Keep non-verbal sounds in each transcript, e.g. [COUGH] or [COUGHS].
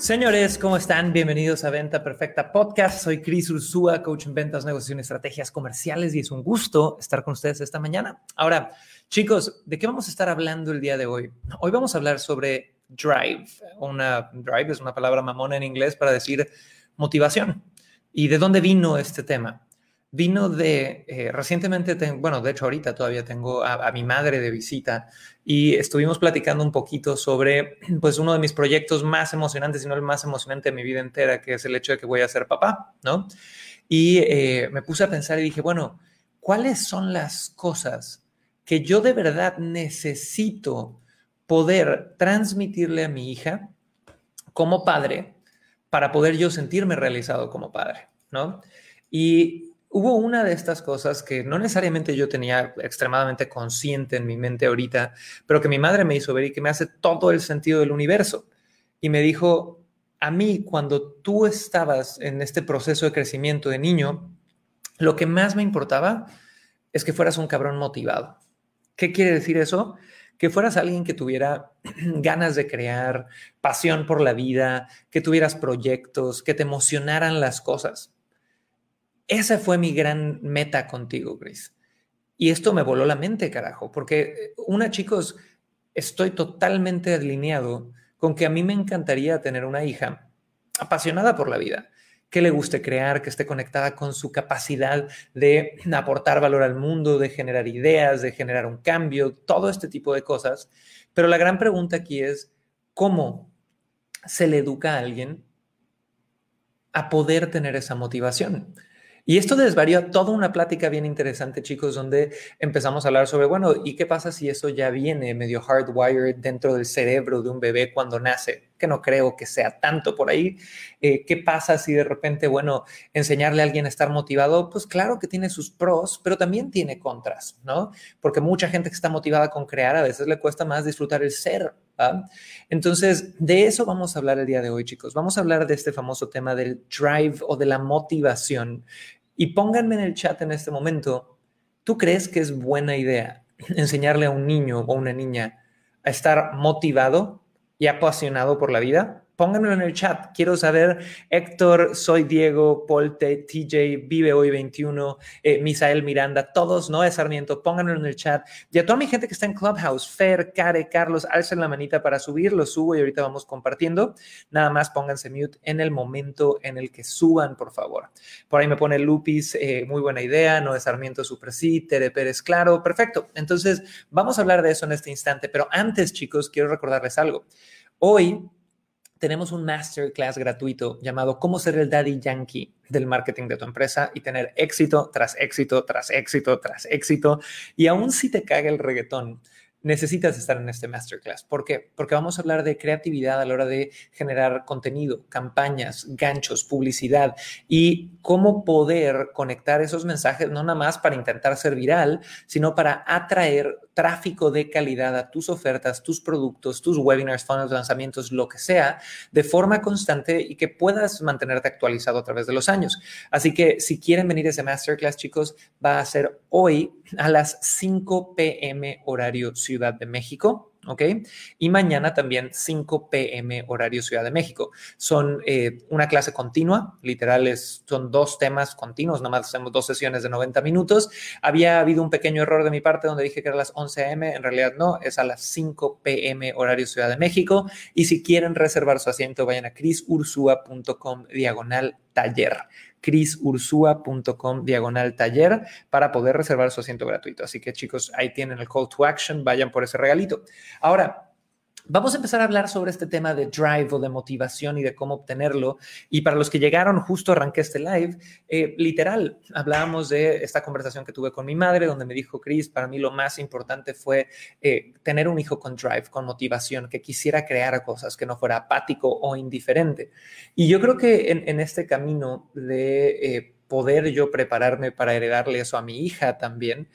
Señores, ¿cómo están? Bienvenidos a Venta Perfecta Podcast. Soy Chris Ursúa, coach en ventas, negociación y estrategias comerciales y es un gusto estar con ustedes esta mañana. Ahora, chicos, ¿de qué vamos a estar hablando el día de hoy? Hoy vamos a hablar sobre drive. Una drive es una palabra mamona en inglés para decir motivación. ¿Y de dónde vino este tema? Vino de, eh, recientemente, bueno, de hecho ahorita todavía tengo a, mi madre de visita y estuvimos platicando un poquito sobre, pues, uno de mis proyectos más emocionantes, si no el más emocionante de mi vida entera, que es el hecho de que voy a ser papá, ¿no? Y eh, me puse a pensar y dije, bueno, ¿cuáles son las cosas que yo de verdad necesito poder transmitirle a mi hija como padre para poder yo sentirme realizado como padre, ¿no? Y hubo una de estas cosas que no necesariamente yo tenía extremadamente consciente en mi mente ahorita, pero que mi madre me hizo ver y que me hace todo el sentido del universo. Y me dijo, a mí cuando tú estabas en este proceso de crecimiento de niño, lo que más me importaba es que fueras un cabrón motivado. ¿Qué quiere decir eso? que fueras alguien que tuviera [CLEARS THROAT] ganas de crear, pasión por la vida, que tuvieras proyectos, que te emocionaran las cosas. Esa fue mi gran meta contigo, Chris. Y esto me voló la mente, carajo, porque eh, una, chicos, estoy totalmente alineado con que a mí me encantaría tener una hija apasionada por la vida, que le guste crear, que esté conectada con su capacidad de aportar valor al mundo, de generar ideas, de generar un cambio, todo este tipo de cosas. Pero la gran pregunta aquí es, ¿cómo se le educa a alguien a poder tener esa motivación? Y esto desvarió toda una plática bien interesante, chicos, donde empezamos a hablar sobre, bueno, ¿y qué pasa si eso ya viene medio hardwired dentro del cerebro de un bebé cuando nace? Que no creo que sea tanto por ahí. Eh, ¿Qué pasa si de repente, bueno, enseñarle a alguien a estar motivado? Pues claro que tiene sus pros, pero también tiene contras, ¿no? Porque mucha gente que está motivada con crear a veces le cuesta más disfrutar el ser. Entonces, de eso vamos a hablar el día de hoy, chicos. Vamos a hablar de este famoso tema del drive o de la motivación. Y pónganme en el chat en este momento, ¿tú crees que es buena idea enseñarle a un niño o una niña a estar motivado y apasionado por la vida? Pónganmelo en el chat. Quiero saber, Héctor, soy Diego, Polte, TJ, Vive Hoy 21, eh, Misael Miranda, todos, no es Sarmiento, pónganmelo en el chat. Y a toda mi gente que está en Clubhouse, Fer, Care, Carlos, alcen la manita para subir, lo subo y ahorita vamos compartiendo. Nada más pónganse mute en el momento en el que suban, por favor. Por ahí me pone Lupis, eh, muy buena idea, no es Sarmiento, super sí, Tere Pérez, claro, perfecto. Entonces, vamos a hablar de eso en este instante, pero antes, chicos, quiero recordarles algo. Hoy tenemos un masterclass gratuito llamado Cómo ser el daddy yankee del marketing de tu empresa y tener éxito tras éxito, tras éxito, tras éxito. Y aún si te caga el reggaetón, necesitas estar en este masterclass. ¿Por qué? Porque vamos a hablar de creatividad a la hora de generar contenido, campañas, ganchos, publicidad y cómo poder conectar esos mensajes no nada más para intentar ser viral, sino para atraer tráfico de calidad a tus ofertas, tus productos, tus webinars, funnels, lanzamientos, lo que sea, de forma constante y que puedas mantenerte actualizado a través de los años. Así que si quieren venir a ese masterclass, chicos, va a ser hoy a las 5 p.m. horario Ciudad de México. ¿ok? Y mañana también 5 p.m. horario Ciudad de México. Son eh, una clase continua, literales, son dos temas continuos, nada más hacemos dos sesiones de 90 minutos. Había habido un pequeño error de mi parte donde dije que era a las 11 a.m., en realidad no, es a las 5 p.m. horario Ciudad de México. Y si quieren reservar su asiento, vayan a crisursua.com diagonal taller crisursua.com diagonal taller para poder reservar su asiento gratuito. Así que chicos, ahí tienen el call to action, vayan por ese regalito. Ahora, Vamos a empezar a hablar sobre este tema de drive o de motivación y de cómo obtenerlo. Y para los que llegaron, justo arranqué este live, eh, literal, hablábamos de esta conversación que tuve con mi madre, donde me dijo, Chris, para mí lo más importante fue eh, tener un hijo con drive, con motivación, que quisiera crear cosas, que no fuera apático o indiferente. Y yo creo que en, este camino de... Eh, poder yo prepararme para heredarle eso a mi hija también,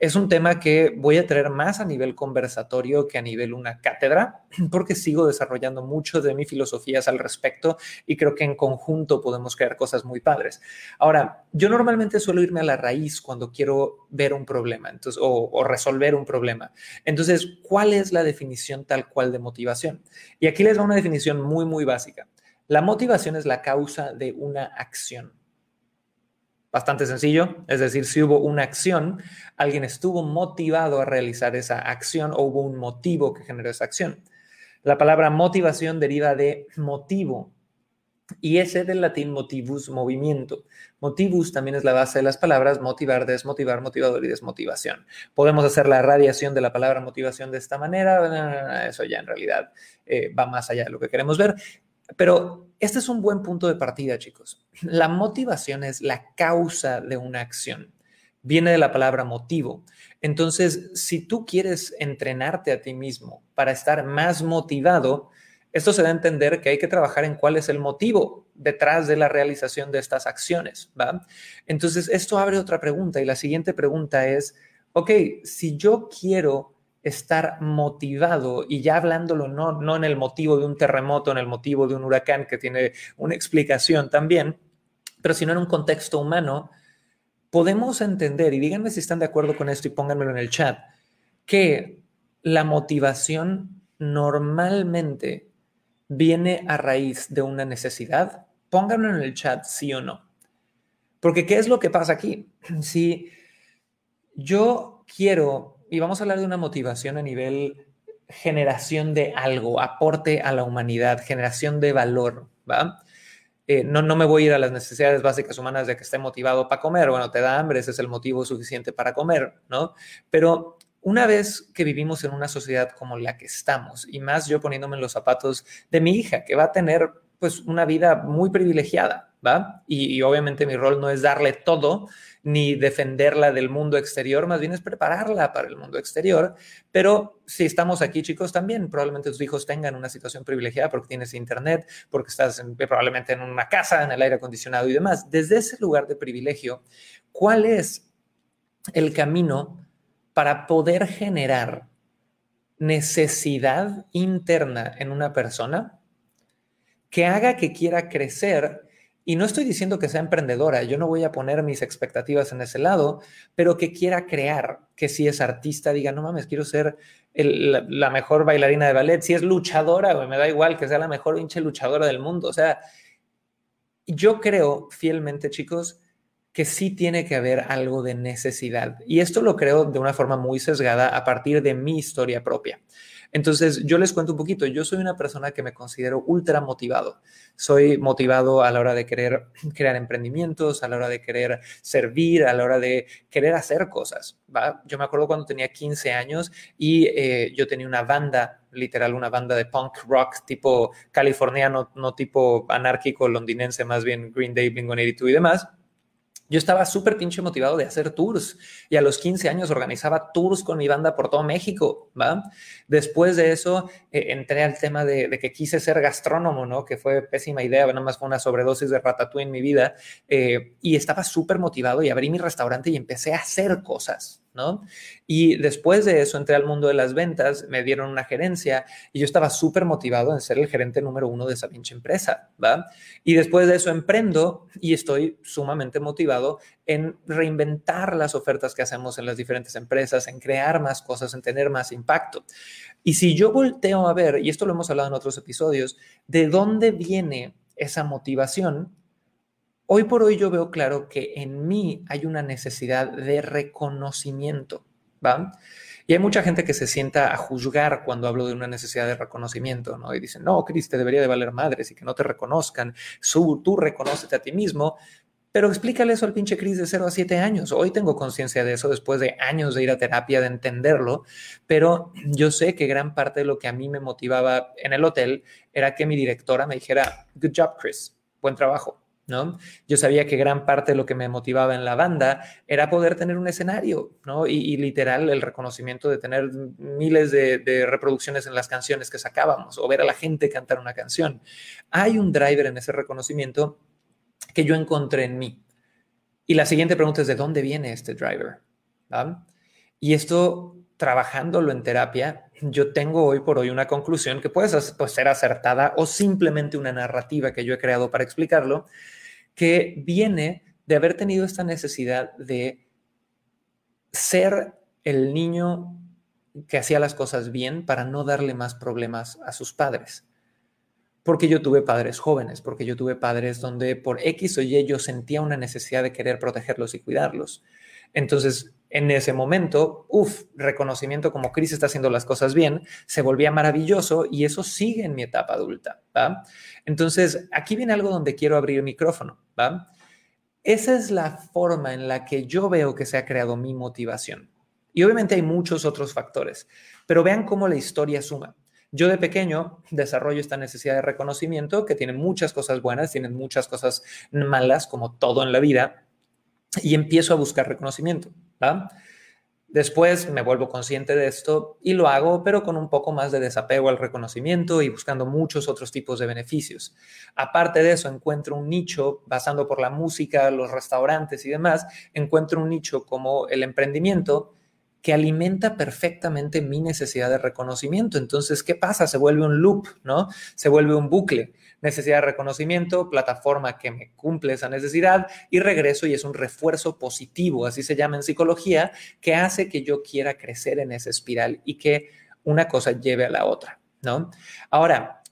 es un tema que voy a traer más a nivel conversatorio que a nivel una cátedra, [CLEARS THROAT] porque sigo desarrollando mucho de mis filosofías al respecto y creo que en conjunto podemos crear cosas muy padres. Ahora, yo normalmente suelo irme a la raíz cuando quiero ver un problema entonces, o, o resolver un problema. Entonces, ¿cuál es la definición tal cual de motivación? Y aquí les va una definición muy, muy básica. La motivación es la causa de una acción bastante sencillo, es decir, si hubo una acción, alguien estuvo motivado a realizar esa acción o hubo un motivo que generó esa acción. La palabra motivación deriva de motivo y ese del latín motivus, movimiento. Motivus también es la base de las palabras motivar, desmotivar, motivador y desmotivación. Podemos hacer la radiación de la palabra motivación de esta manera, eso ya en realidad eh, va más allá de lo que queremos ver, pero este es un buen punto de partida, chicos. La motivación es la causa de una acción. Viene de la palabra motivo. Entonces, si tú quieres entrenarte a ti mismo para estar más motivado, esto se da a entender que hay que trabajar en cuál es el motivo detrás de la realización de estas acciones, ¿va? Entonces, esto abre otra pregunta y la siguiente pregunta es, ok, si yo quiero estar motivado y ya hablándolo no, no en el motivo de un terremoto, en el motivo de un huracán que tiene una explicación también, pero sino en un contexto humano, podemos entender, y díganme si están de acuerdo con esto y pónganmelo en el chat, que la motivación normalmente viene a raíz de una necesidad. Pónganlo en el chat, sí o no. Porque ¿qué es lo que pasa aquí? [CLEARS THROAT] Si yo quiero y vamos a hablar de una motivación a nivel generación de algo, aporte a la humanidad, generación de valor, ¿va? Eh, no, no me voy a ir a las necesidades básicas humanas de que esté motivado para comer, bueno, te da hambre, ese es el motivo suficiente para comer, ¿no? Pero una vez que vivimos en una sociedad como la que estamos, y más yo poniéndome en los zapatos de mi hija, que va a tener pues una vida muy privilegiada, ¿va? y obviamente mi rol no es darle todo, ni defenderla del mundo exterior, más bien es prepararla para el mundo exterior. Pero si estamos aquí, chicos, también probablemente tus hijos tengan una situación privilegiada porque tienes internet, porque estás probablemente en una casa, en el aire acondicionado y demás. Desde ese lugar de privilegio, ¿cuál es el camino para poder generar necesidad interna en una persona que haga que quiera crecer y no estoy diciendo que sea emprendedora, yo no voy a poner mis expectativas en ese lado, pero que quiera crear, que si es artista diga, no mames, quiero ser la, mejor bailarina de ballet, si es luchadora, me da igual que sea la mejor hinche luchadora del mundo. O sea, yo creo fielmente, chicos, que sí tiene que haber algo de necesidad. Y esto lo creo de una forma muy sesgada a partir de mi historia propia. Entonces, yo les cuento un poquito. Yo soy una persona que me considero ultra motivado. Soy motivado a la hora de querer [CLEARS THROAT] crear emprendimientos, a la hora de querer servir, a la hora de querer hacer cosas. ¿va? Yo me acuerdo cuando tenía 15 años y eh, yo tenía una banda, literal, una banda de punk rock tipo californiano, no tipo anárquico londinense, más bien Green Day, Blink-182 y demás yo estaba súper pinche motivado de hacer tours y a los 15 años organizaba tours con mi banda por todo México, ¿va? Después de eso eh, entré al tema de, que quise ser gastrónomo, ¿no? Que fue pésima idea, nada más fue una sobredosis de ratatouille en mi vida eh, y estaba súper motivado y abrí mi restaurante y empecé a hacer cosas, ¿no? Y después de eso entré al mundo de las ventas, me dieron una gerencia y yo estaba súper motivado en ser el gerente número uno de esa pinche empresa, ¿va? Y después de eso emprendo y estoy sumamente motivado en reinventar las ofertas que hacemos en las diferentes empresas, en crear más cosas, en tener más impacto. Y si yo volteo a ver, y esto lo hemos hablado en otros episodios, de dónde viene esa motivación, Hoy por hoy yo veo claro que en mí hay una necesidad de reconocimiento, ¿va? Y hay mucha gente que se sienta a juzgar cuando hablo de una necesidad de reconocimiento, ¿no? Y dicen, no, Cris, te debería de valer madres y que no te reconozcan. Tú, tú reconócete a ti mismo. Pero explícale eso al pinche Cris de 0 a 7 años. Hoy tengo conciencia de eso después de años de ir a terapia, de entenderlo, pero yo sé que gran parte de lo que a mí me motivaba en el hotel era que mi directora me dijera, good job, Chris, buen trabajo. Yo sabía que gran parte de lo que me motivaba en la banda era poder tener un escenario, ¿no? Y, literal el reconocimiento de tener miles de, de, reproducciones en las canciones que sacábamos o ver a la gente cantar una canción. Hay un driver en ese reconocimiento que yo encontré en mí. Y la siguiente pregunta es, ¿de dónde viene este driver? Y esto, trabajándolo en terapia, yo tengo hoy por hoy una conclusión que puede pues, ser acertada o simplemente una narrativa que yo he creado para explicarlo, que viene de haber tenido esta necesidad de ser el niño que hacía las cosas bien para no darle más problemas a sus padres. Porque yo tuve padres jóvenes, porque yo tuve padres donde por X o Y yo sentía una necesidad de querer protegerlos y cuidarlos. Entonces, en ese momento, uff, reconocimiento como Cris está haciendo las cosas bien, se volvía maravilloso y eso sigue en mi etapa adulta. Entonces, aquí viene algo donde quiero abrir el micrófono. Esa es la forma en la que yo veo que se ha creado mi motivación. Y obviamente hay muchos otros factores, pero vean cómo la historia suma. Yo de pequeño desarrollo esta necesidad de reconocimiento que tiene muchas cosas buenas, tiene muchas cosas malas, como todo en la vida, y empiezo a buscar reconocimiento. Después me vuelvo consciente de esto y lo hago, pero con un poco más de desapego al reconocimiento y buscando muchos otros tipos de beneficios. Aparte de eso, encuentro un nicho, basando por la música, los restaurantes y demás, encuentro un nicho como el emprendimiento que alimenta perfectamente mi necesidad de reconocimiento. Entonces, ¿qué pasa? Se vuelve un loop, ¿no? Se vuelve un bucle. Necesidad de reconocimiento, plataforma que me cumple esa necesidad y regreso y es un refuerzo positivo, así se llama en psicología, que hace que yo quiera crecer en esa espiral y que una cosa lleve a la otra, ¿no? Ahora,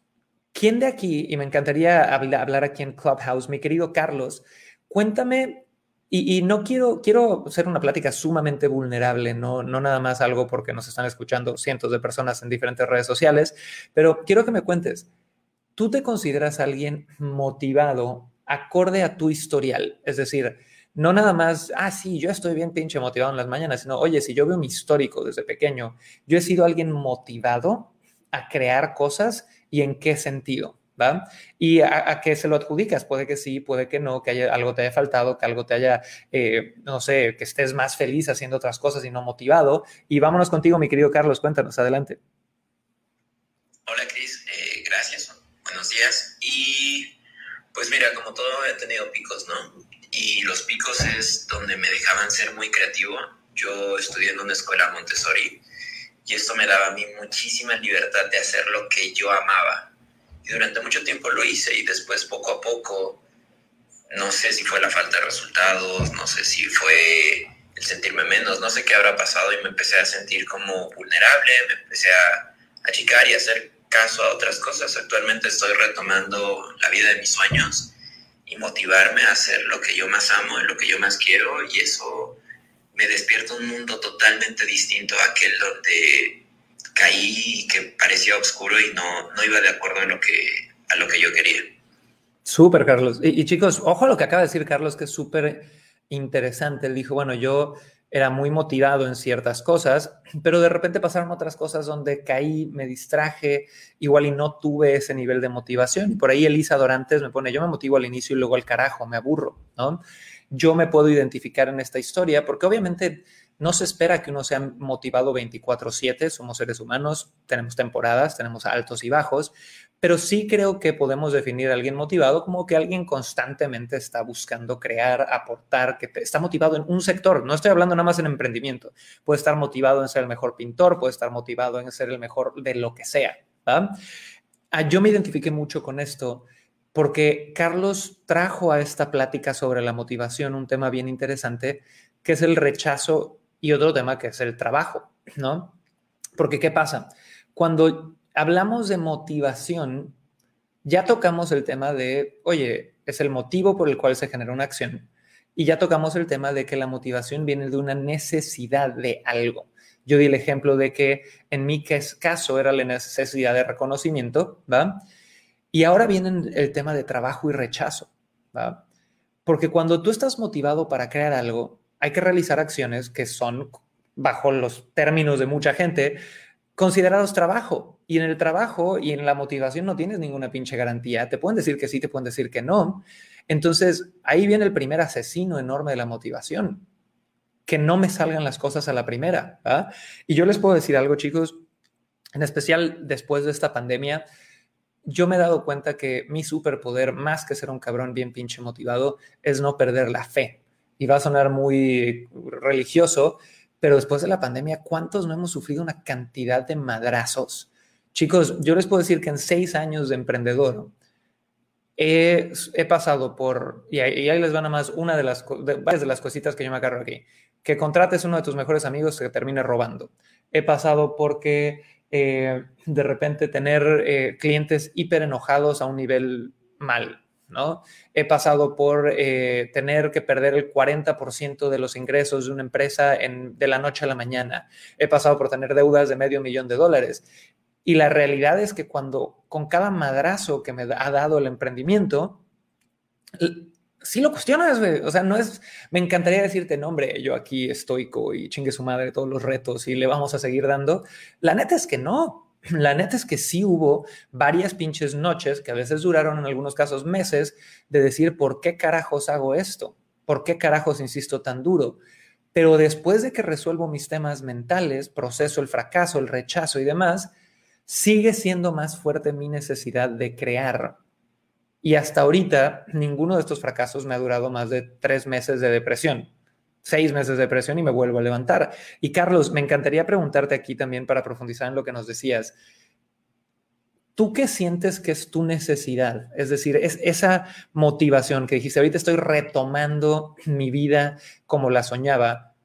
¿quién de aquí, y me encantaría hablar aquí en Clubhouse, mi querido Carlos, cuéntame y, no quiero, quiero hacer una plática sumamente vulnerable, no, no nada más algo porque nos están escuchando cientos de personas en diferentes redes sociales, pero quiero que me cuentes, ¿tú te consideras alguien motivado acorde a tu historial? Es decir, no nada más, ah, sí, yo estoy bien pinche motivado en las mañanas, sino, oye, si yo veo mi histórico desde pequeño, yo he sido alguien motivado a crear cosas y en qué sentido. ¿va? ¿Y a, qué se lo adjudicas? Puede que sí, puede que no, que haya, algo te haya faltado, que algo te haya, eh, no sé, que estés más feliz haciendo otras cosas y no motivado. Y vámonos contigo, mi querido Carlos, cuéntanos, adelante. Hola, Cris, buenos días. Y pues mira, como todo he tenido picos, ¿no? Y los picos es donde me dejaban ser muy creativo. Yo estudié en una escuela Montessori y esto me daba a mí muchísima libertad de hacer lo que yo amaba y durante mucho tiempo lo hice y después poco a poco, no sé si fue la falta de resultados, no sé si fue el sentirme menos, no sé qué habrá pasado y me empecé a sentir como vulnerable, me empecé a achicar y a hacer caso a otras cosas. Actualmente estoy retomando la vida de mis sueños y motivarme a hacer lo que yo más amo y lo que yo más quiero y eso me despierta un mundo totalmente distinto a aquel donde caí y que parecía oscuro y no, no iba de acuerdo a lo que, a lo que yo quería. Súper, Carlos. Y, chicos, ojo a lo que acaba de decir Carlos, que es súper interesante. Él dijo, bueno, yo era muy motivado en ciertas cosas, pero de repente pasaron otras cosas donde caí, me distraje, igual y no tuve ese nivel de motivación. Y por ahí Elisa Dorantes me pone, yo me motivo al inicio y luego al carajo, me aburro, ¿no? Yo me puedo identificar en esta historia porque obviamente no se espera que uno sea motivado 24/7, somos seres humanos, tenemos temporadas, tenemos altos y bajos, pero sí creo que podemos definir a alguien motivado como que alguien constantemente está buscando crear, aportar, que está motivado en un sector. No estoy hablando nada más en emprendimiento. Puede estar motivado en ser el mejor pintor, puede estar motivado en ser el mejor de lo que sea. Ah, yo me identifiqué mucho con esto porque Carlos trajo a esta plática sobre la motivación un tema bien interesante, que es el rechazo y otro tema que es el trabajo, ¿no? Porque ¿qué pasa? Cuando hablamos de motivación, ya tocamos el tema de, oye, es el motivo por el cual se genera una acción. Y ya tocamos el tema de que la motivación viene de una necesidad de algo. Yo di el ejemplo de que en mi caso era la necesidad de reconocimiento, ¿va? Y ahora viene el tema de trabajo y rechazo, ¿va? Porque cuando tú estás motivado para crear algo, hay que realizar acciones que son, bajo los términos de mucha gente, considerados trabajo. Y en el trabajo y en la motivación no tienes ninguna pinche garantía. Te pueden decir que sí, te pueden decir que no. Entonces, ahí viene el primer asesino enorme de la motivación. Que no me salgan las cosas a la primera. Y yo les puedo decir algo, chicos, en especial después de esta pandemia, yo me he dado cuenta que mi superpoder, más que ser un cabrón bien pinche motivado, es no perder la fe y va a sonar muy religioso, pero después de la pandemia, ¿cuántos no hemos sufrido una cantidad de madrazos? Chicos, yo les puedo decir que en seis años de emprendedor, he, pasado por, y ahí, les van a más una de las, varias de las cositas que yo me agarro aquí, que contrates uno de tus mejores amigos que termine robando. He pasado porque eh, de repente tener eh, clientes hiper enojados a un nivel mal, ¿no? He pasado por eh, tener que perder el 40% de los ingresos de una empresa en, de la noche a la mañana. He pasado por tener deudas de medio millón de dólares. Y la realidad es que cuando con cada madrazo que me ha dado el emprendimiento, sí lo cuestionas. O sea, no es, me encantaría decirte, no, hombre, yo aquí estoico y chingue su madre todos los retos y le vamos a seguir dando. La neta es que no. La neta es que sí hubo varias pinches noches, que a veces duraron en algunos casos meses, de decir, ¿por qué carajos hago esto? ¿Por qué carajos insisto tan duro? Pero después de que resuelvo mis temas mentales, proceso el fracaso, el rechazo y demás, sigue siendo más fuerte mi necesidad de crear. Y hasta ahorita, ninguno de estos fracasos me ha durado más de tres meses de depresión, seis meses de depresión y me vuelvo a levantar. Y Carlos, me encantaría preguntarte aquí también para profundizar en lo que nos decías. ¿Tú qué sientes que es tu necesidad? Es decir, es esa motivación que dijiste, ahorita estoy retomando mi vida como la soñaba.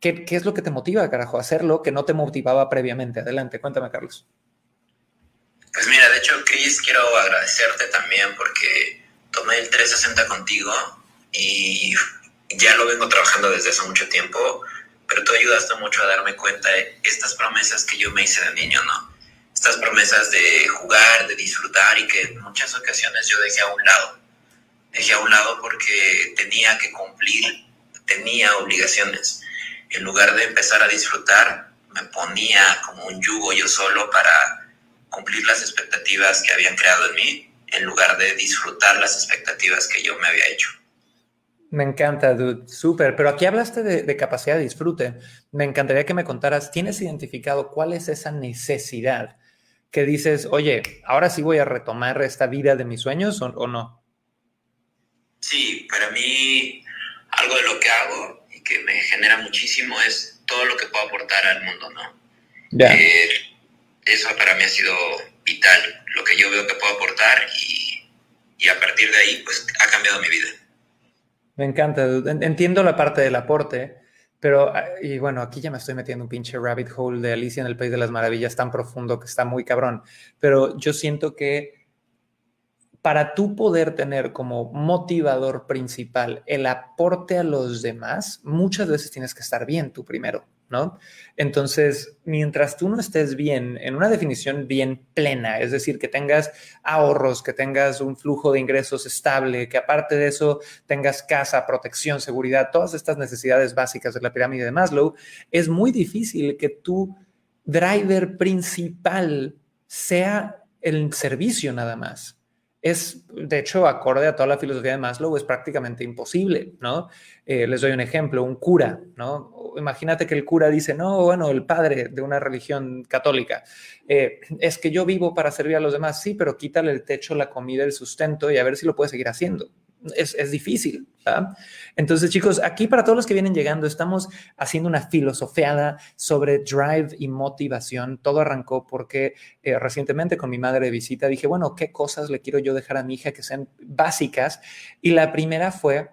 ¿Qué, qué es lo que te motiva, carajo, a hacerlo que no te motivaba previamente? Adelante, cuéntame, Carlos. Pues mira, de hecho, Chris, quiero agradecerte también porque tomé el 360 contigo y ya lo vengo trabajando desde hace mucho tiempo, pero tú ayudaste mucho a darme cuenta de estas promesas que yo me hice de niño, ¿no? Estas promesas de jugar, de disfrutar y que en muchas ocasiones yo dejé a un lado. Dejé a un lado porque tenía que cumplir, tenía obligaciones. En lugar de empezar a disfrutar, me ponía como un yugo yo solo para cumplir las expectativas que habían creado en mí en lugar de disfrutar las expectativas que yo me había hecho. Me encanta, dude. Súper. Pero aquí hablaste de, capacidad de disfrute. Me encantaría que me contaras, ¿tienes identificado cuál es esa necesidad que dices, oye, ahora sí voy a retomar esta vida de mis sueños o, no? Sí, para mí algo de lo que hago y que me genera muchísimo es todo lo que puedo aportar al mundo, ¿no? Ya. Eh, eso para mí ha sido vital, lo que yo veo que puedo aportar y, y a partir de ahí pues ha cambiado mi vida. Me encanta, entiendo la parte del aporte, pero, y bueno, aquí ya me estoy metiendo un pinche rabbit hole de Alicia en el País de las Maravillas tan profundo que está muy cabrón, pero yo siento que para tú poder tener como motivador principal el aporte a los demás, muchas veces tienes que estar bien tú primero. ¿No? Entonces, mientras tú no estés bien, en una definición bien plena, es decir, que tengas ahorros, que tengas un flujo de ingresos estable, que aparte de eso tengas casa, protección, seguridad, todas estas necesidades básicas de la pirámide de Maslow, es muy difícil que tu driver principal sea el servicio nada más es, de hecho, acorde a toda la filosofía de Maslow, es prácticamente imposible, ¿no? Eh, les doy un ejemplo, un cura, ¿no? Imagínate que el cura dice, no, bueno, el padre de una religión católica, eh, es que yo vivo para servir a los demás, sí, pero quítale el techo, la comida, el sustento y a ver si lo puede seguir haciendo es, difícil. Entonces, chicos, aquí para todos los que vienen llegando, estamos haciendo una filosofiada sobre drive y motivación. Todo arrancó porque eh, recientemente con mi madre de visita dije, bueno, ¿qué cosas le quiero yo dejar a mi hija que sean básicas? Y la primera fue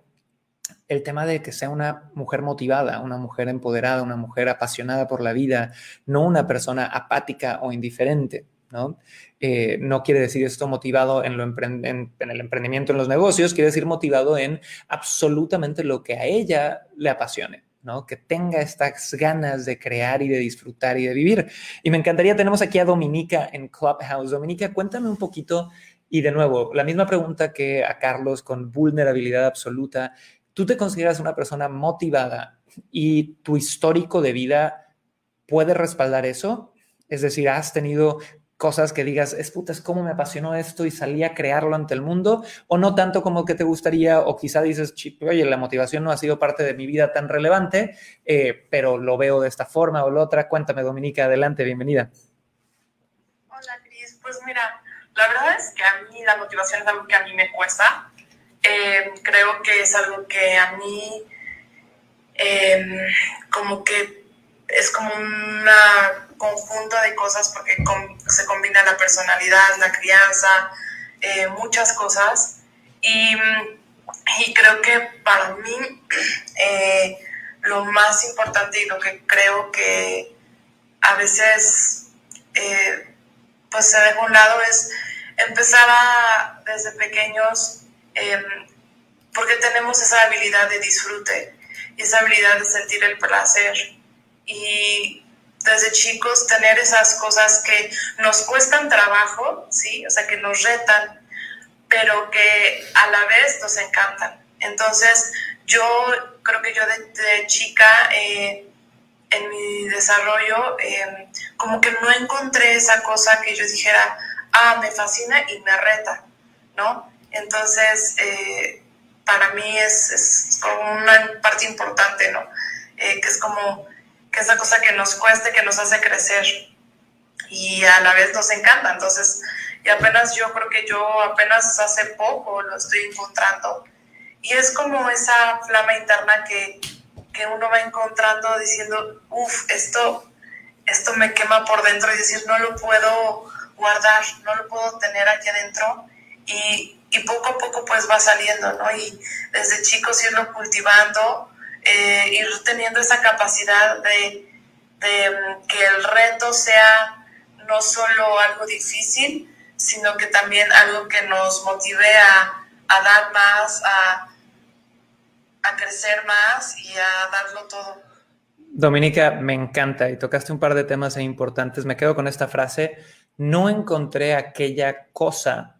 el tema de que sea una mujer motivada, una mujer empoderada, una mujer apasionada por la vida, no una persona apática o indiferente. ¿No? Eh, no quiere decir esto motivado en, lo en, el emprendimiento, en los negocios, quiere decir motivado en absolutamente lo que a ella le apasione. ¿no? Que tenga estas ganas de crear y de disfrutar y de vivir. Y me encantaría, tenemos aquí a Dominica en Clubhouse. Dominica, cuéntame un poquito, y de nuevo, la misma pregunta que a Carlos con vulnerabilidad absoluta. ¿Tú te consideras una persona motivada y tu histórico de vida puede respaldar eso? Es decir, has tenido cosas que digas, es puta, es cómo me apasionó esto y salí a crearlo ante el mundo, o no tanto como que te gustaría, o quizá dices, oye, la motivación no ha sido parte de mi vida tan relevante, eh, pero lo veo de esta forma o la otra. Cuéntame, Dominica, adelante, bienvenida. Hola, Cris. Pues mira, la verdad es que a mí la motivación es algo que a mí me cuesta. Eh, creo que es algo que a mí em, como que es como un conjunto de cosas porque se combina la personalidad, la crianza, eh, muchas cosas. Y, y, creo que para mí [CLEARS THROAT] eh, lo más importante y lo que creo que a veces eh, pues se deja un lado es empezar a, desde pequeños, em, porque tenemos esa habilidad de disfrute y esa habilidad de sentir el placer. Y desde chicos tener esas cosas que nos cuestan trabajo, ¿sí? O sea, que nos retan, pero que a la vez nos encantan. Entonces, yo creo que yo de, chica, eh, en mi desarrollo, em, como que no encontré esa cosa que yo dijera, ah, me fascina y me reta, ¿no? Entonces, eh, para mí es, como una parte importante, ¿no? Eh, que es como que esa cosa que nos cueste, que nos hace crecer y a la vez nos encanta. Entonces, y apenas yo creo que yo apenas hace poco lo estoy encontrando. Y es como esa flama interna que, que uno va encontrando diciendo, uff, esto, esto me quema por dentro y decir, no lo puedo guardar, no lo puedo tener aquí adentro. Y, y poco a poco pues va saliendo, ¿no? Y desde chicos irlo cultivando, eh, ir teniendo esa capacidad de, mm, que el reto sea no solo algo difícil, sino que también algo que nos motive a, dar más, a crecer más y a darlo todo. Dominica, me encanta y tocaste un par de temas importantes. Me quedo con esta frase. No encontré aquella cosa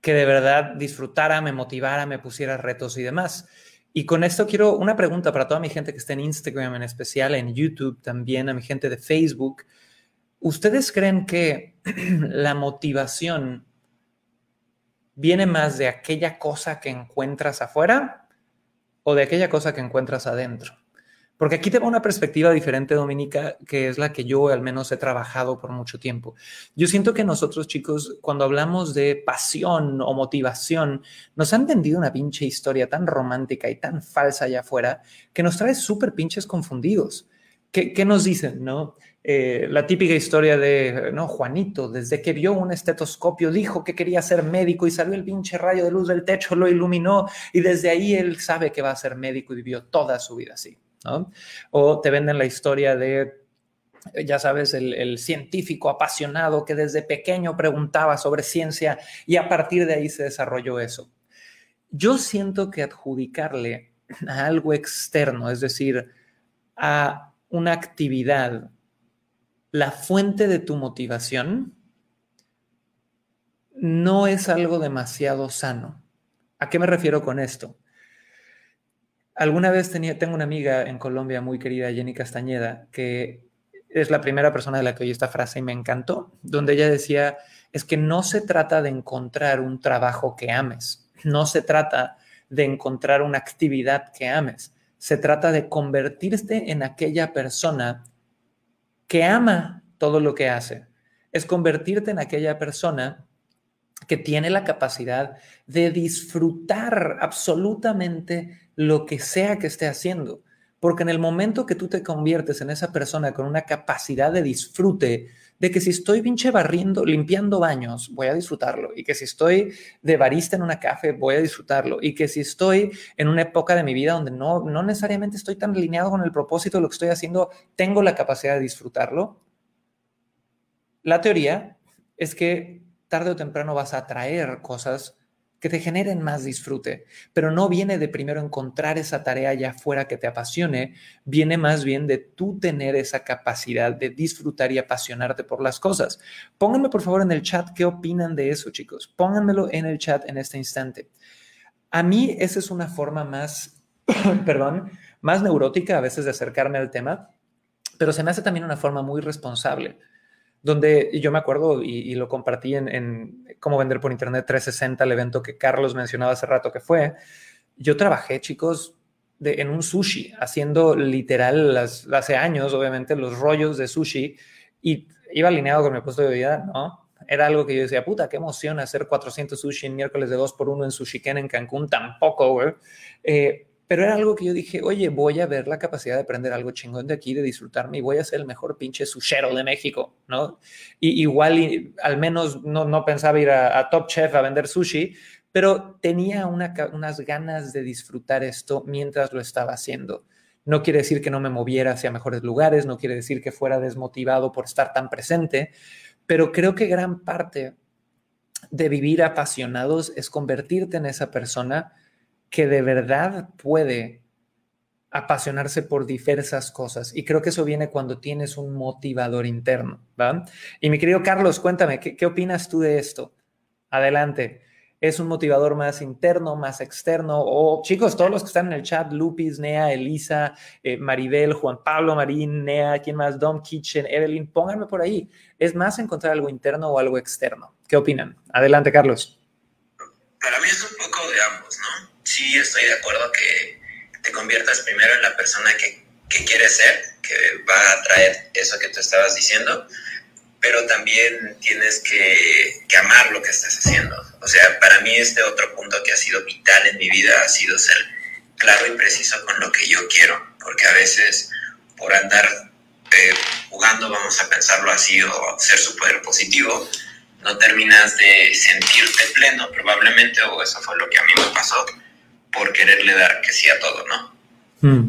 que de verdad disfrutara, me motivara, me pusiera retos y demás. Y con esto quiero una pregunta para toda mi gente que está en Instagram en especial, en YouTube también, a mi gente de Facebook. ¿Ustedes creen que [CLEARS THROAT] la motivación viene más de aquella cosa que encuentras afuera o de aquella cosa que encuentras adentro? Porque aquí te va una perspectiva diferente, Dominica, que es la que yo al menos he trabajado por mucho tiempo. Yo siento que nosotros, chicos, cuando hablamos de pasión o motivación, nos han vendido una pinche historia tan romántica y tan falsa allá afuera que nos trae súper pinches confundidos. ¿Qué, nos dicen, no? Eh, la típica historia de, no, Juanito, desde que vio un estetoscopio, dijo que quería ser médico y salió el pinche rayo de luz del techo, lo iluminó y desde ahí él sabe que va a ser médico y vivió toda su vida así. O te venden la historia de ya sabes, el, científico apasionado que desde pequeño preguntaba sobre ciencia y a partir de ahí se desarrolló eso. Yo siento que adjudicarle a algo externo, es decir, a una actividad, la fuente de tu motivación, no es algo demasiado sano. ¿A qué me refiero con esto? Alguna vez tenía, tengo una amiga en Colombia muy querida, Jenny Castañeda, que es la primera persona de la que oí esta frase y me encantó, donde ella decía, es que no se trata de encontrar un trabajo que ames, no se trata de encontrar una actividad que ames, se trata de convertirte en aquella persona que ama todo lo que hace, es convertirte en aquella persona que tiene la capacidad de disfrutar absolutamente lo que sea que esté haciendo. Porque en el momento que tú te conviertes en esa persona con una capacidad de disfrute, de que si estoy pinche barriendo, limpiando baños, voy a disfrutarlo. Y que si estoy de barista en una café, voy a disfrutarlo. Y que si estoy en una época de mi vida donde no, no necesariamente estoy tan alineado con el propósito de lo que estoy haciendo, tengo la capacidad de disfrutarlo. La teoría es que tarde o temprano vas a atraer cosas que te generen más disfrute, pero no viene de primero encontrar esa tarea allá afuera que te apasione, viene más bien de tú tener esa capacidad de disfrutar y apasionarte por las cosas. Pónganme por favor en el chat qué opinan de eso, chicos. Pónganmelo en el chat en este instante. A mí esa es una forma más, [COUGHS] perdón, más neurótica a veces de acercarme al tema, pero se me hace también una forma muy responsable donde yo me acuerdo y, lo compartí en, Cómo Vender por Internet 360, el evento que Carlos mencionaba hace rato que fue. Yo trabajé, chicos, de, en un sushi, haciendo literal, las, hace años, obviamente, los rollos de sushi y iba alineado con mi puesto de vida, ¿no? Era algo que yo decía, puta, qué emoción hacer 400 sushi en miércoles de 2 por 1 en Sushi Ken en Cancún, tampoco, güey. Eh, pero era algo que yo dije, oye, voy a ver la capacidad de aprender algo chingón de aquí, de disfrutarme y voy a ser el mejor pinche sushero de México, ¿no? Y igual, al menos no, no pensaba ir a, Top Chef a vender sushi, pero tenía unas ganas de disfrutar esto mientras lo estaba haciendo. No quiere decir que no me moviera hacia mejores lugares, no quiere decir que fuera desmotivado por estar tan presente, pero creo que gran parte de vivir apasionados es convertirte en esa persona que de verdad puede apasionarse por diversas cosas. Y creo que eso viene cuando tienes un motivador interno, ¿va? Y mi querido Carlos, cuéntame, ¿qué, opinas tú de esto? Adelante es un motivador más interno, más externo. O chicos, todos los que están en el chat, Lupis, Nea, Elisa, eh, Maribel, Juan Pablo Marín, Nea, ¿quién más? Dom Kitchen, Evelyn, pónganme por ahí. ¿Es más encontrar algo interno o algo externo? ¿Qué opinan? Adelante, Carlos. Para mí es un poco de ambos, ¿no? Sí, estoy de acuerdo que te conviertas primero en la persona que, que quieres ser, que va a traer eso que tú estabas diciendo, pero también tienes que, amar lo que estás haciendo. O sea, para mí este otro punto que ha sido vital en mi vida ha sido ser claro y preciso con lo que yo quiero, porque a veces por andar eh, jugando, vamos a pensarlo así, o ser súper positivo, no terminas de sentirte pleno probablemente, o eso fue lo que a mí me pasó, por quererle dar que sí a todo, ¿no? Mm,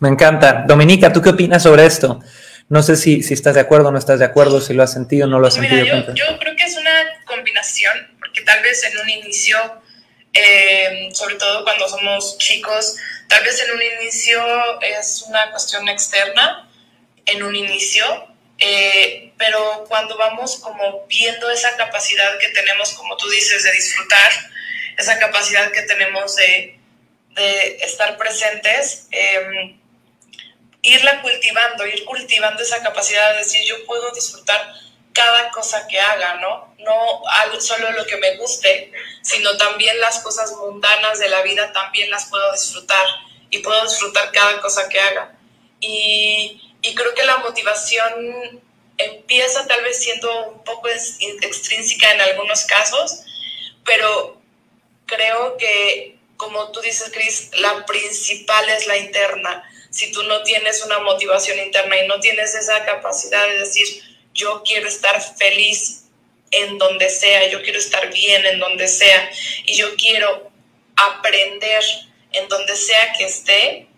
me encanta. Dominica, ¿tú qué opinas sobre esto? No sé si, si estás de acuerdo o no estás de acuerdo, si lo has sentido o no lo has sentido. Yo, yo, creo que es una combinación, porque tal vez en un inicio, eh, sobre todo cuando somos chicos, tal vez en un inicio es una cuestión externa, en un inicio, eh, pero cuando vamos como viendo esa capacidad que tenemos, como tú dices, de disfrutar, esa capacidad que tenemos de, de estar presentes, eh, irla cultivando, ir cultivando esa capacidad de decir, yo puedo disfrutar cada cosa que haga, ¿no? No solo lo que me guste, sino también las cosas mundanas de la vida también las puedo disfrutar y puedo disfrutar cada cosa que haga. Y, creo que la motivación empieza tal vez siendo un poco extrínseca en algunos casos, pero creo que, como tú dices, Chris, la principal es la interna si tú no tienes una motivación interna y no tienes esa capacidad de decir, yo quiero estar feliz en donde sea, yo quiero estar bien en donde sea y yo quiero aprender en donde sea que esté,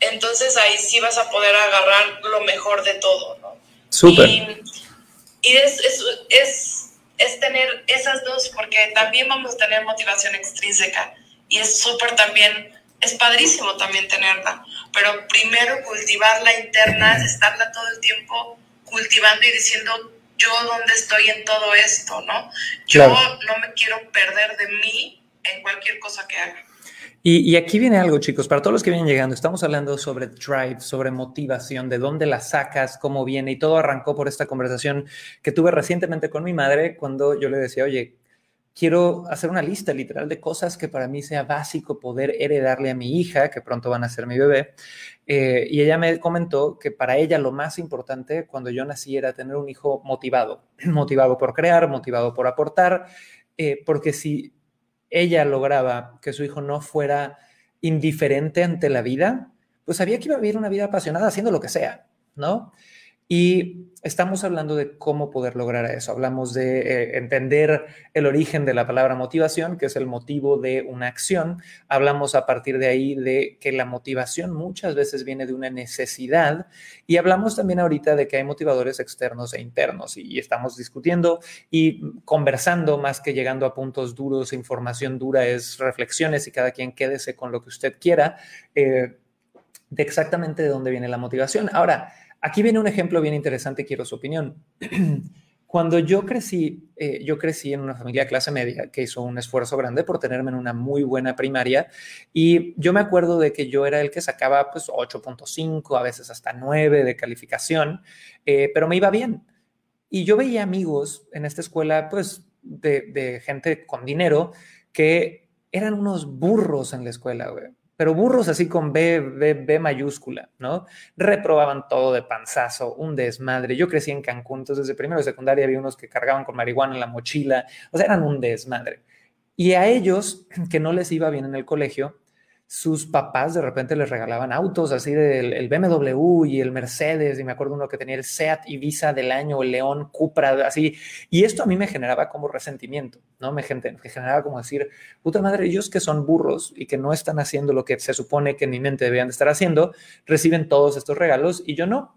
entonces ahí sí vas a poder agarrar lo mejor de todo, ¿no? Súper. Y, es, es, es tener esas dos, porque también vamos a tener motivación extrínseca y es súper también es padrísimo también tenerla, pero primero cultivar la interna, estarla todo el tiempo cultivando y diciendo yo dónde estoy en todo esto, ¿no? Yo no me quiero perder de mí en cualquier cosa que haga. Y, aquí viene algo, chicos, para todos los que vienen llegando, estamos hablando sobre drive, sobre motivación, de dónde la sacas, cómo viene, y todo arrancó por esta conversación que tuve recientemente con mi madre cuando yo le decía, oye, quiero hacer una lista literal de cosas que para mí sea básico poder heredarle a mi hija, que pronto van a ser mi bebé. Eh, y ella me comentó que para ella lo más importante cuando yo nací era tener un hijo motivado, [CLEARS THROAT] motivado por crear, motivado por aportar, eh, porque si ella lograba que su hijo no fuera indiferente ante la vida, pues sabía que iba a vivir una vida apasionada haciendo lo que sea, ¿no? Y estamos hablando de cómo poder lograr eso. Hablamos de eh, entender el origen de la palabra motivación, que es el motivo de una acción. Hablamos a partir de ahí de que la motivación muchas veces viene de una necesidad. Y hablamos también ahorita de que hay motivadores externos e internos. Y, estamos discutiendo y conversando más que llegando a puntos duros, información dura, es reflexiones y cada quien quédese con lo que usted quiera eh, de exactamente de dónde viene la motivación. Ahora, Aquí viene un ejemplo bien interesante, quiero su opinión. [CLEARS THROAT] Cuando yo crecí, eh, yo crecí en una familia clase media que hizo un esfuerzo grande por tenerme en una muy buena primaria y yo me acuerdo de que yo era el que sacaba pues 8.5, a veces hasta 9 de calificación, eh, pero me iba bien. Y yo veía amigos en esta escuela pues de, de gente con dinero que eran unos burros en la escuela, güey pero burros así con B, B, B mayúscula, ¿no? Reprobaban todo de panzazo, un desmadre. Yo crecí en Cancún, entonces desde primero de secundaria había unos que cargaban con marihuana en la mochila, o sea, eran un desmadre. Y a ellos, [CLEARS THROAT] que no les iba bien en el colegio, sus papás de repente les regalaban autos, así del el BMW y el Mercedes, y me acuerdo uno que tenía el Seat Ibiza del año, el León Cupra, así, y esto a mí me generaba como resentimiento, ¿no? Me, me generaba como decir, puta madre, ellos que son burros y que no están haciendo lo que se supone que en mi mente debían de estar haciendo, reciben todos estos regalos y yo no,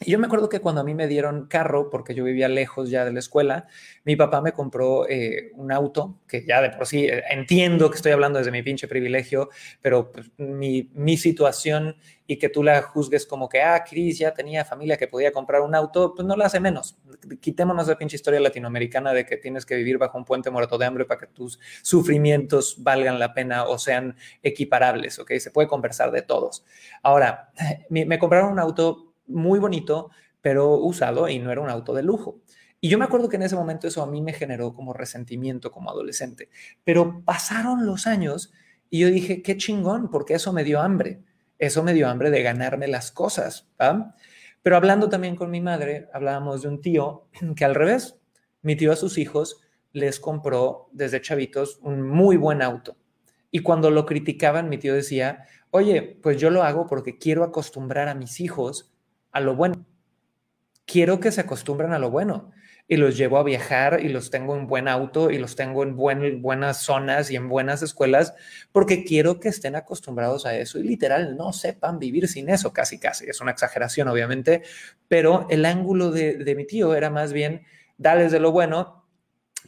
y yo me acuerdo que cuando a mí me dieron carro, porque yo vivía lejos ya de la escuela, mi papá me compró eh, un auto, que ya de por sí eh, entiendo que estoy hablando desde mi pinche privilegio, pero pues, mi, mi, situación y que tú la juzgues como que, ah, Cris ya tenía familia que podía comprar un auto, pues no la hace menos. Quitémonos la pinche historia latinoamericana de que tienes que vivir bajo un puente muerto de hambre para que tus sufrimientos valgan la pena o sean equiparables, ¿ok? Se puede conversar de todos. Ahora, [LAUGHS] me, compraron un auto muy bonito, pero usado y no era un auto de lujo. Y yo me acuerdo que en ese momento eso a mí me generó como resentimiento como adolescente. Pero pasaron los años y yo dije, qué chingón, porque eso me dio hambre. Eso me dio hambre de ganarme las cosas. Pero hablando también con mi madre, hablábamos de un tío [CLEARS THROAT] que al revés, mi tío a sus hijos les compró desde chavitos un muy buen auto. Y cuando lo criticaban, mi tío decía, oye, pues yo lo hago porque quiero acostumbrar a mis hijos a lo bueno. Quiero que se acostumbren a lo bueno y los llevo a viajar y los tengo en buen auto y los tengo en buenas zonas y en buenas escuelas porque quiero que estén acostumbrados a eso y literal no sepan vivir sin eso, casi casi. Es una exageración obviamente, pero el ángulo de, de mi tío era más bien darles de lo bueno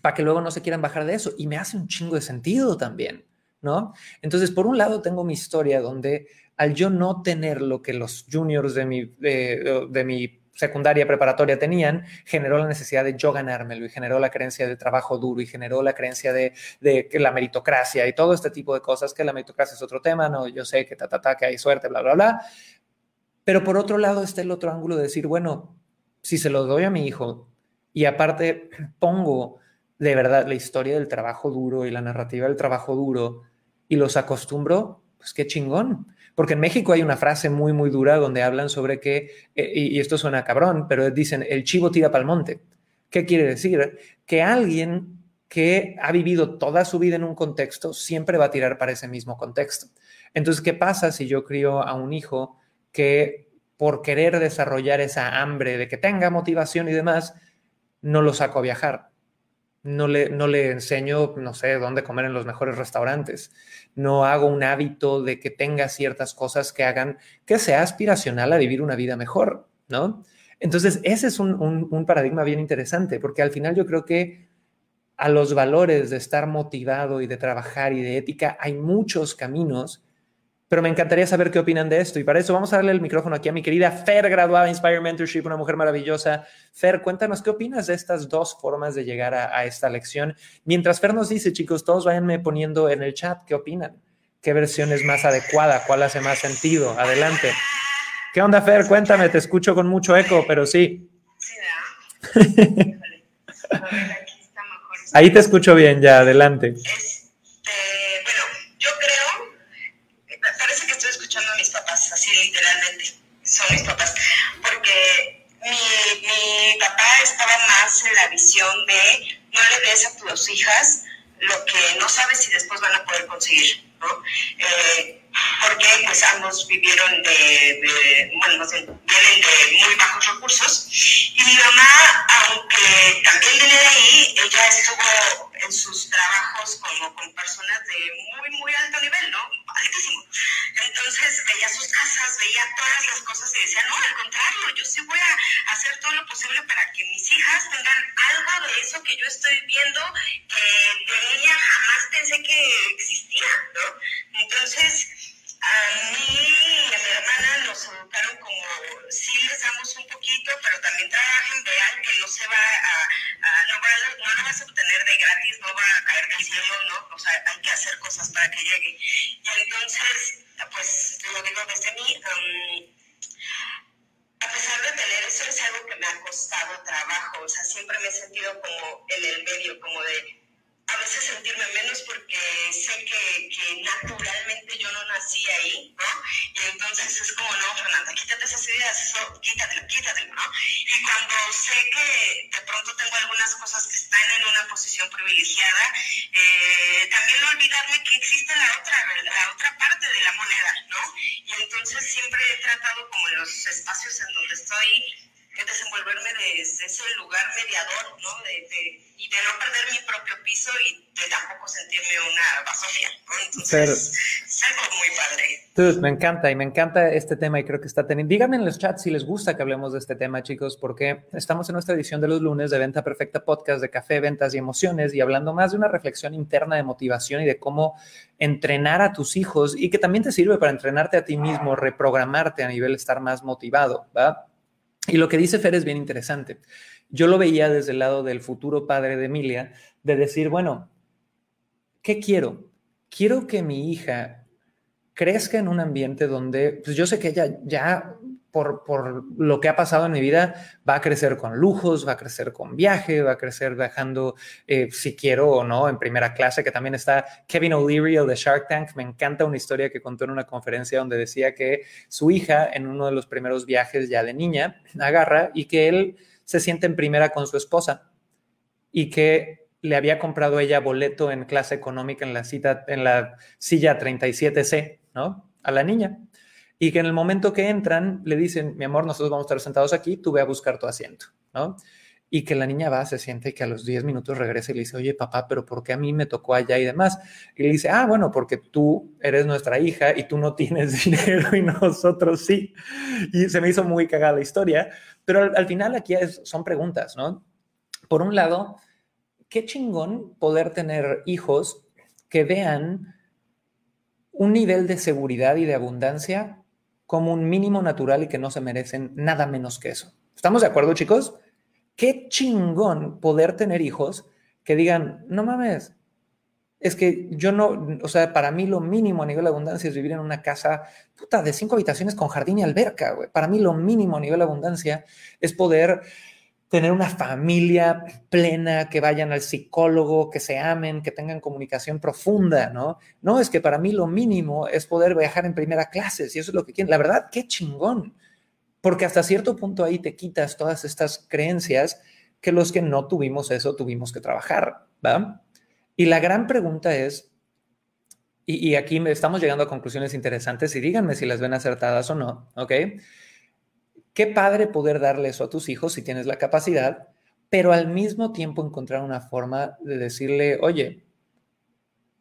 para que luego no se quieran bajar de eso y me hace un chingo de sentido también. ¿No? Entonces, por un lado tengo mi historia donde al yo no tener lo que los juniors de mi, de, mi secundaria preparatoria tenían, generó la necesidad de yo ganármelo y generó la creencia de trabajo duro y generó la creencia de, de, la meritocracia y todo este tipo de cosas, que la meritocracia es otro tema, no, yo sé que ta, ta, ta, que hay suerte, bla, bla, bla. Pero por otro lado está el otro ángulo de decir, bueno, si se lo doy a mi hijo y aparte pongo de verdad la historia del trabajo duro y la narrativa del trabajo duro y los acostumbro, pues qué chingón. Porque en México hay una frase muy, muy dura donde hablan sobre que, eh, y, esto suena cabrón, pero dicen, el chivo tira para el monte. ¿Qué quiere decir? Que alguien que ha vivido toda su vida en un contexto siempre va a tirar para ese mismo contexto. Entonces, ¿qué pasa si yo crío a un hijo que por querer desarrollar esa hambre de que tenga motivación y demás, no lo saco a viajar? No le, no le enseño, no sé, dónde comer en los mejores restaurantes. No hago un hábito de que tenga ciertas cosas que hagan que sea aspiracional a vivir una vida mejor, ¿no? Entonces, ese es un, un paradigma bien interesante, porque al final yo creo que a los valores de estar motivado y de trabajar y de ética hay muchos caminos pero me encantaría saber qué opinan de esto. Y para eso vamos a darle el micrófono aquí a mi querida Fer, graduada de Inspire Mentorship, una mujer maravillosa. Fer, cuéntanos qué opinas de estas dos formas de llegar a, esta lección. Mientras Fer nos dice, chicos, todos váyanme poniendo en el chat qué opinan. ¿Qué versión es más adecuada? ¿Cuál hace más sentido? Adelante. ¿Qué onda, Fer? Cuéntame, te escucho con mucho eco, pero sí. [LAUGHS] Ahí te escucho bien, ya, adelante. son mis papás, porque mi, mi papá estaba más en la visión de no le des a tus hijas lo que no sabes si después van a poder conseguir. Eh, porque pues ambos vivieron de, bueno, vienen de muy bajos recursos. Y mi mamá, aunque ¿no? Entonces, es algo muy padre. me encanta y me encanta este tema y creo que está teniendo... Díganme en los chats si les gusta que hablemos de este tema, chicos, porque estamos en nuestra edición de los lunes de Venta Perfecta Podcast de Café, Ventas y Emociones y hablando más de una reflexión interna de motivación y de cómo entrenar a tus hijos y que también te sirve para entrenarte a ti mismo, reprogramarte a nivel de estar más motivado, ¿va? Y lo que dice Fer es bien interesante. Yo lo veía desde el lado del futuro padre de Emilia, de decir, bueno, ¿qué quiero? Quiero que mi hija crezca en un ambiente donde, pues yo sé que ella ya por, por, lo que ha pasado en mi vida, va a crecer con lujos, va a crecer con viaje, va a crecer viajando, eh, si quiero o no, en primera clase, que también está Kevin O'Leary, el de Shark Tank. Me encanta una historia que contó en una conferencia donde decía que su hija, en uno de los primeros viajes ya de niña, agarra y que él se siente en primera con su esposa y que le había comprado ella boleto en clase económica en la silla 37C, ¿no? A la niña y que en el momento que entran le dicen, mi amor, nosotros vamos a estar sentados aquí, tú ve a buscar tu asiento, ¿no? Y que la niña va, se siente que a los 10 minutos regresa y le dice, oye, papá, pero ¿por qué a mí me tocó allá y demás? Y le dice, ah, bueno, porque tú eres nuestra hija y tú no [LAUGHS] tienes dinero y nosotros sí. Y se me hizo muy cagada la historia, pero al, final aquí son preguntas, ¿no? Por un lado, qué chingón poder tener hijos que vean un nivel de seguridad y de abundancia como un mínimo natural y que no se merecen nada menos que eso. ¿Estamos de acuerdo, chicos? Qué chingón poder tener hijos que digan, no mames, es que yo no, o sea, para mí lo mínimo a nivel de abundancia es vivir en una casa, puta, de cinco habitaciones con jardín y alberca. Para mí lo mínimo a nivel de abundancia es poder tener una familia plena, que vayan al psicólogo, que se amen, que tengan comunicación profunda, ¿no? No, es que para mí lo mínimo es poder viajar en primera clase, si eso es lo que quieren. La verdad, qué chingón, porque hasta cierto punto ahí te quitas todas estas creencias que los que no tuvimos eso tuvimos que trabajar, ¿va? Y la gran pregunta es, y, y aquí estamos llegando a conclusiones interesantes y díganme si las ven acertadas o no, ¿ok? Qué padre poder darle eso a tus hijos si tienes la capacidad, pero al mismo tiempo encontrar una forma de decirle, oye,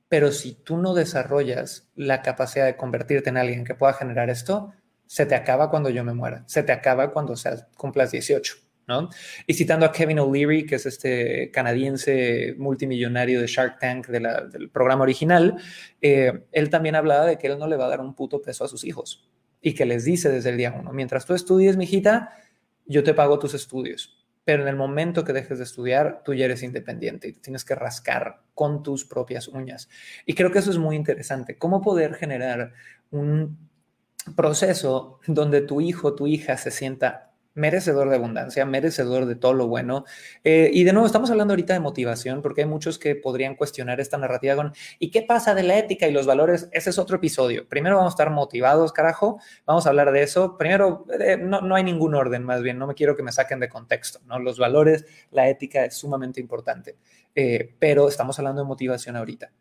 pero si tú no desarrollas la capacidad de convertirte en alguien que pueda generar esto, se te acaba cuando yo me muera, se te acaba cuando seas, cumplas 18. ¿no? Y citando a Kevin O'Leary, que es este canadiense multimillonario de Shark Tank del programa original, eh, él también hablaba de que él no le va a dar un puto peso a sus hijos y que les dice desde el día uno, mientras tú estudies, mijita, yo te pago tus estudios. Pero en el momento que dejes de estudiar, tú ya eres independiente y tienes que rascar con tus propias uñas. Y creo que eso es muy interesante. ¿Cómo poder generar un proceso donde tu hijo, tu hija se sienta merecedor de abundancia, merecedor de todo lo bueno. Eh, y de nuevo, estamos hablando ahorita de motivación, porque hay muchos que podrían cuestionar esta narrativa con, ¿y qué pasa de la ética y los valores? Ese es otro episodio. Primero vamos a estar motivados, carajo, vamos a hablar de eso. Primero, eh, no, no, hay ningún orden, más bien, no me quiero que me saquen de contexto, ¿no? Los valores, la ética es sumamente importante, eh, pero estamos hablando de motivación ahorita.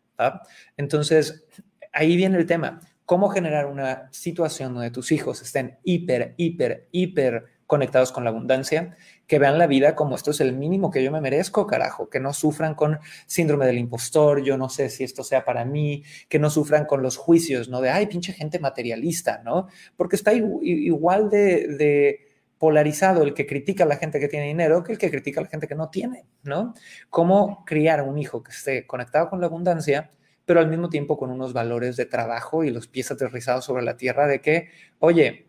Entonces, ahí viene el tema. ¿Cómo generar una situación donde tus hijos estén hiper, hiper, hiper conectados con la abundancia, que vean la vida como esto es el mínimo que yo me merezco, carajo, que no sufran con síndrome del impostor, yo no sé si esto sea para mí, que no sufran con los juicios, ¿no? De, ay, pinche gente materialista, ¿no? Porque está igual de, polarizado el que critica a la gente que tiene dinero que el que critica a la gente que no tiene, ¿no? Cómo criar un hijo que esté conectado con la abundancia, pero al mismo tiempo con unos valores de trabajo y los pies aterrizados sobre la tierra de que, oye,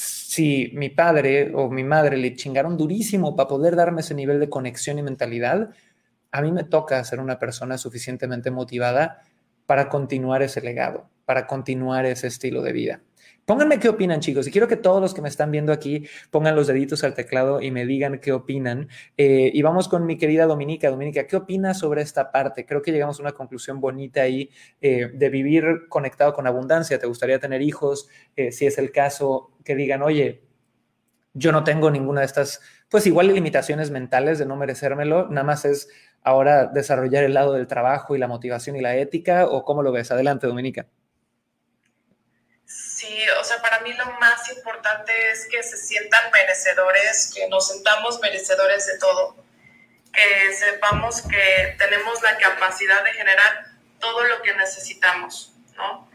si mi padre o mi madre le chingaron durísimo para poder darme ese nivel de conexión y mentalidad, a mí me toca ser una persona suficientemente motivada para continuar ese legado, para continuar ese estilo de vida. Pónganme qué opinan, chicos. Y quiero que todos los que me están viendo aquí pongan los deditos al teclado y me digan qué opinan. Eh, y vamos con mi querida Dominica. Dominica, ¿qué opinas sobre esta parte? Creo que llegamos a una conclusión bonita ahí eh, de vivir conectado con abundancia. ¿Te gustaría tener hijos? Eh, si es el caso, que digan, oye, yo no tengo ninguna de estas, pues igual limitaciones mentales de no merecérmelo, nada más es ahora desarrollar el lado del trabajo y la motivación y la ética, o cómo lo ves? Adelante, Dominica. Sí, o sea, para mí lo más importante es que se sientan merecedores, que nos sentamos merecedores de todo, que sepamos que tenemos la capacidad de generar todo lo que necesitamos, ¿no?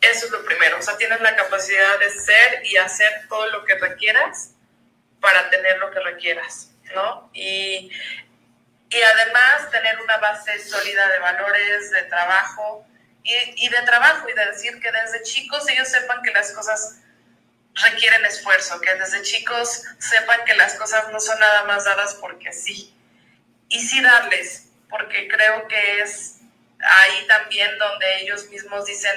Eso es lo primero, o sea, tienes la capacidad de ser y hacer todo lo que requieras para tener lo que requieras, ¿no? Y, y además tener una base sólida de valores, de trabajo, y, de trabajo y de decir que desde chicos ellos sepan que las cosas requieren esfuerzo, que desde chicos sepan que las cosas no son nada más dadas porque sí. Y sí darles, porque creo que es ahí también donde ellos mismos dicen,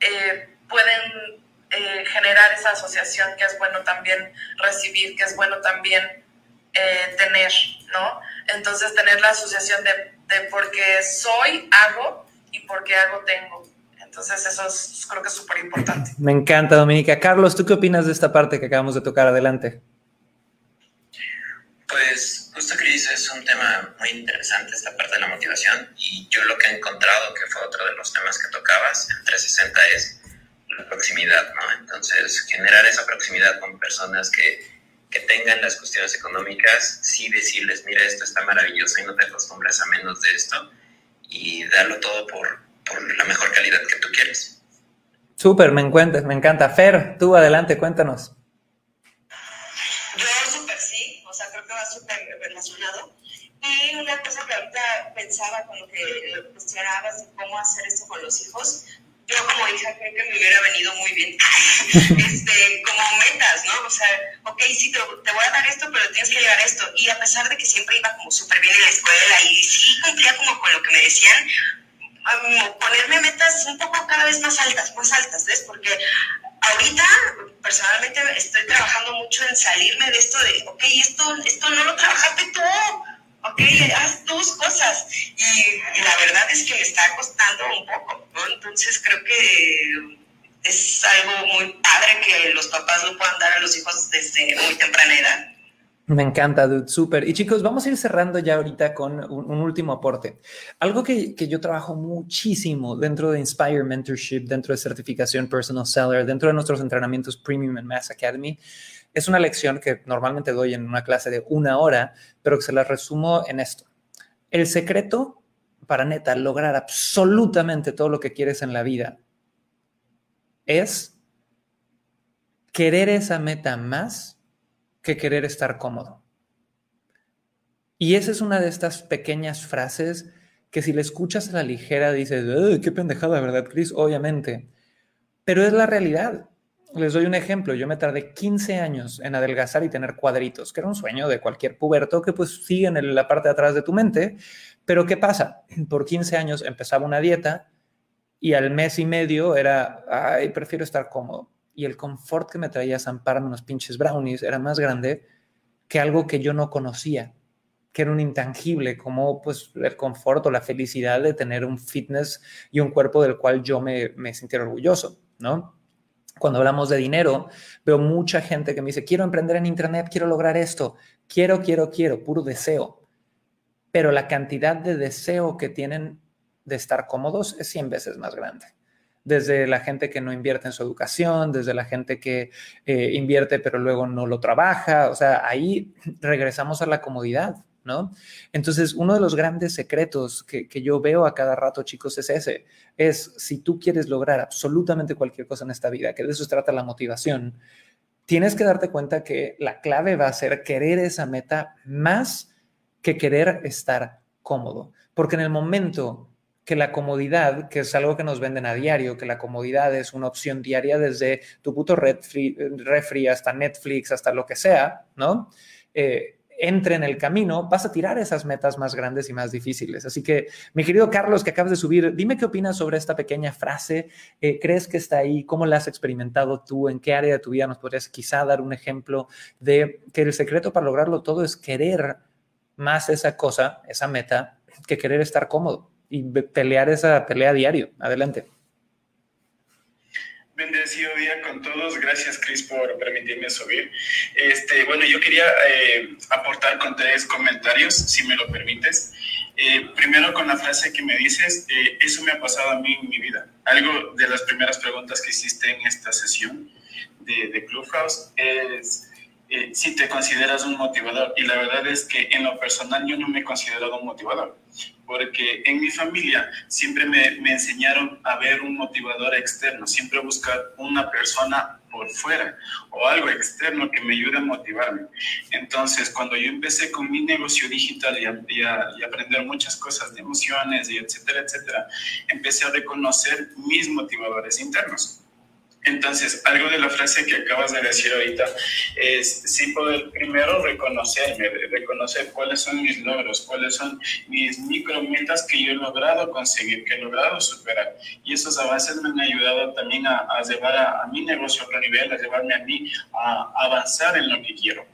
eh, pueden eh, generar esa asociación que es bueno también recibir, que es bueno también eh, tener, ¿no? Entonces tener la asociación de, de porque soy, hago, y por qué algo tengo. Entonces eso es, creo que es súper importante. Me encanta, Dominica. Carlos, ¿tú qué opinas de esta parte que acabamos de tocar? Adelante. Pues justo Cris, es un tema muy interesante esta parte de la motivación y yo lo que he encontrado, que fue otro de los temas que tocabas en 360, es la proximidad, ¿no? Entonces, generar esa proximidad con personas que, que tengan las cuestiones económicas, sí decirles, mira, esto está maravilloso y no te acostumbres a menos de esto, y darlo todo por, por la mejor calidad que tú quieres. Súper, me, me encanta. Fer, tú adelante, cuéntanos. Yo súper sí, o sea, creo que va súper relacionado. Y una cosa que ahorita pensaba con lo que cuestionabas de cómo hacer esto con los hijos, yo como hija creo que me hubiera venido muy bien, [LAUGHS] este, como metas, ¿no? O sea, ok, sí, te, te, voy a dar esto, pero tienes que llegar a esto. Y a pesar de que siempre iba como súper bien en la escuela y sí cumplía como con lo que me decían, um, ponerme metas un poco cada vez más altas, más altas, ¿ves? Porque ahorita personalmente estoy trabajando mucho en salirme de esto de, ok, esto, esto no lo trabajaste tú ok, haz tus cosas. Y, la verdad es que me está costando un poco, ¿no? Entonces creo que es algo muy padre que los papás lo puedan dar a los hijos desde muy temprana edad. Me encanta, dude, súper. Y chicos, vamos a ir cerrando ya ahorita con un, último aporte. Algo que, que, yo trabajo muchísimo dentro de Inspire Mentorship, dentro de certificación Personal Seller, dentro de nuestros entrenamientos Premium en Mass Academy, es una lección que normalmente doy en una clase de una hora, pero que se la resumo en esto. El secreto para neta lograr absolutamente todo lo que quieres en la vida es querer esa meta más que querer estar cómodo. Y esa es una de estas pequeñas frases que si le escuchas a la ligera dices, qué pendejada, ¿verdad, Chris? Obviamente. Pero es la realidad. Les doy un ejemplo. Yo me tardé 15 años en adelgazar y tener cuadritos, que era un sueño de cualquier puberto que pues sigue en la parte de atrás de tu mente. Pero ¿qué pasa? [CLEARS THROAT] Por 15 años empezaba una dieta y al mes y medio era, ay, prefiero estar cómodo. Y el confort que me traía zamparme unos pinches brownies era más grande que algo que yo no conocía, que era un intangible, como pues el confort o la felicidad de tener un fitness y un cuerpo del cual yo me, me sintiera orgulloso, ¿no? Cuando hablamos de dinero, veo mucha gente que me dice, quiero emprender en Internet, quiero lograr esto, quiero, quiero, quiero, puro deseo. Pero la cantidad de deseo que tienen de estar cómodos es 100 veces más grande. Desde la gente que no invierte en su educación, desde la gente que eh, invierte pero luego no lo trabaja. O sea, ahí regresamos a la comodidad. ¿No? Entonces, uno de los grandes secretos que, yo veo a cada rato, chicos, es ese. Es si tú quieres lograr absolutamente cualquier cosa en esta vida, que de eso se trata la motivación, tienes que darte cuenta que la clave va a ser querer esa meta más que querer estar cómodo. Porque en el momento que la comodidad, que es algo que nos venden a diario, que la comodidad es una opción diaria desde tu puto refri, hasta Netflix, hasta lo que sea, ¿no? Eh, entre en el camino, vas a tirar esas metas más grandes y más difíciles. Así que, mi querido Carlos, que acabas de subir, dime qué opinas sobre esta pequeña frase. Eh, ¿Crees que está ahí? ¿Cómo la has experimentado tú? ¿En qué área de tu vida nos podrías quizá dar un ejemplo de que el secreto para lograrlo todo es querer más esa cosa, esa meta, que querer estar cómodo y pelear esa pelea diario? Adelante. Bendecido día con todos. Gracias, Chris, por permitirme subir. Este, bueno, yo quería eh, aportar con tres comentarios, si me lo permites. Eh, primero, con la frase que me dices, eh, eso me ha pasado a mí en mi vida. algo de las primeras preguntas que hiciste en esta sesión de, de Clubhouse es eh, si te consideras un motivador. Y la verdad es que en lo personal yo no me he considerado un motivador, porque en mi familia siempre me, me enseñaron a ver un motivador externo, siempre buscar una persona por fuera o algo externo que me ayude a motivarme. Entonces, cuando yo empecé con mi negocio digital y, a, y, y, aprender muchas cosas de emociones y etcétera, etcétera, empecé a reconocer mis motivadores internos. Entonces, algo de la frase que acabas de decir ahorita es sí poder primero reconocerme, reconocer cuáles son mis logros, cuáles son mis micrometas que yo he logrado conseguir, que he logrado superar. Y esos avances me han ayudado también a, a llevar a, a, mi negocio a otro nivel, a llevarme a mí a avanzar en lo que quiero.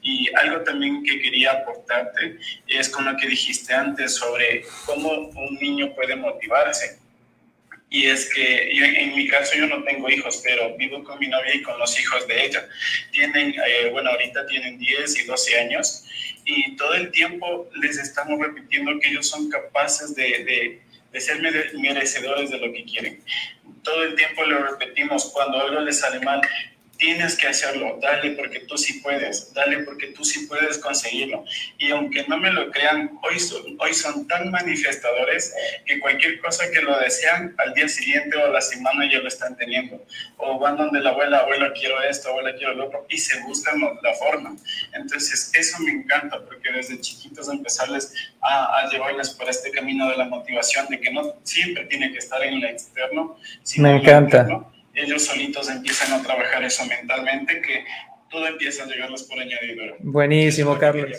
Y algo también que quería aportarte es con lo que dijiste antes sobre cómo un niño puede motivarse y es que yo, en mi caso yo no tengo hijos, pero vivo con mi novia y con los hijos de ella. Tienen, eh, bueno, ahorita tienen 10 y 12 años y todo el tiempo les estamos repitiendo que ellos son capaces de, de, de ser merecedores de lo que quieren. Todo el tiempo lo repetimos, cuando algo les sale mal, tienes que hacerlo, dale porque tú sí puedes, dale porque tú sí puedes conseguirlo. Y aunque no me lo crean, hoy son, hoy son tan manifestadores que cualquier cosa que lo desean, al día siguiente o a la semana ya lo están teniendo. O van donde la abuela, abuela quiero esto, abuela quiero lo otro, y se buscan la forma. Entonces, eso me encanta porque desde chiquitos empezarles a, a llevarles por este camino de la motivación, de que no siempre tiene que estar en lo externo, sino me encanta. En lo interno, ellos solitos empiezan a trabajar eso mentalmente, que todo empieza a llegarles por añadidura. Buenísimo, Carlos.